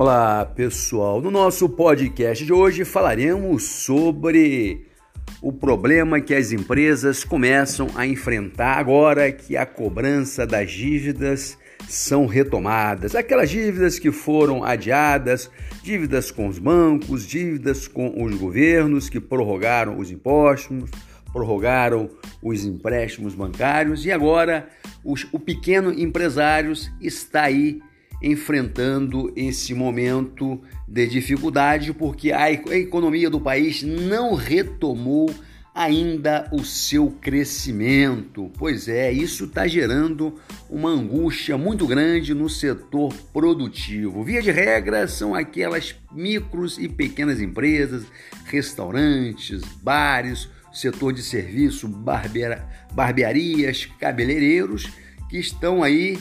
Olá, pessoal. No nosso podcast de hoje falaremos sobre o problema que as empresas começam a enfrentar agora que a cobrança das dívidas são retomadas. Aquelas dívidas que foram adiadas, dívidas com os bancos, dívidas com os governos que prorrogaram os impostos, prorrogaram os empréstimos bancários e agora os, o pequeno empresário está aí enfrentando esse momento de dificuldade porque a economia do país não retomou ainda o seu crescimento. Pois é, isso está gerando uma angústia muito grande no setor produtivo. Via de regra, são aquelas micros e pequenas empresas, restaurantes, bares, setor de serviço, barbeira, barbearias, cabeleireiros que estão aí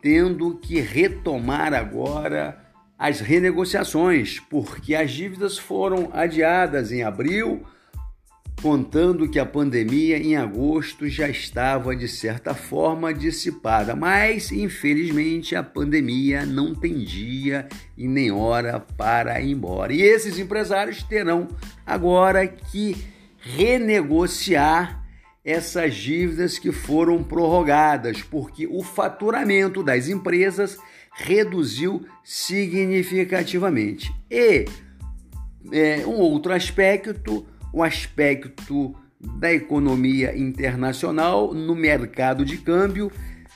tendo que retomar agora as renegociações, porque as dívidas foram adiadas em abril, contando que a pandemia em agosto já estava de certa forma dissipada, mas infelizmente a pandemia não tem dia e nem hora para ir embora. E esses empresários terão agora que renegociar essas dívidas que foram prorrogadas, porque o faturamento das empresas reduziu significativamente. E é, um outro aspecto, o aspecto da economia internacional no mercado de câmbio,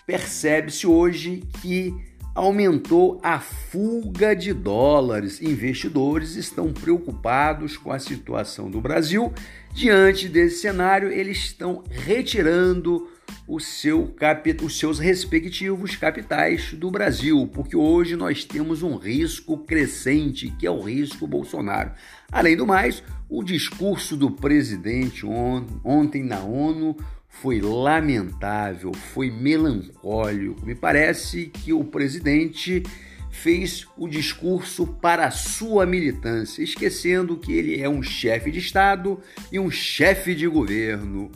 percebe-se hoje que aumentou a fuga de dólares. Investidores estão preocupados com a situação do Brasil. Diante desse cenário, eles estão retirando o seu os seus respectivos capitais do Brasil, porque hoje nós temos um risco crescente, que é o risco Bolsonaro. Além do mais, o discurso do presidente on... ontem na ONU foi lamentável, foi melancólico. Me parece que o presidente fez o discurso para a sua militância, esquecendo que ele é um chefe de Estado e um chefe de governo.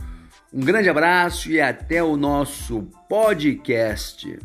Um grande abraço e até o nosso podcast.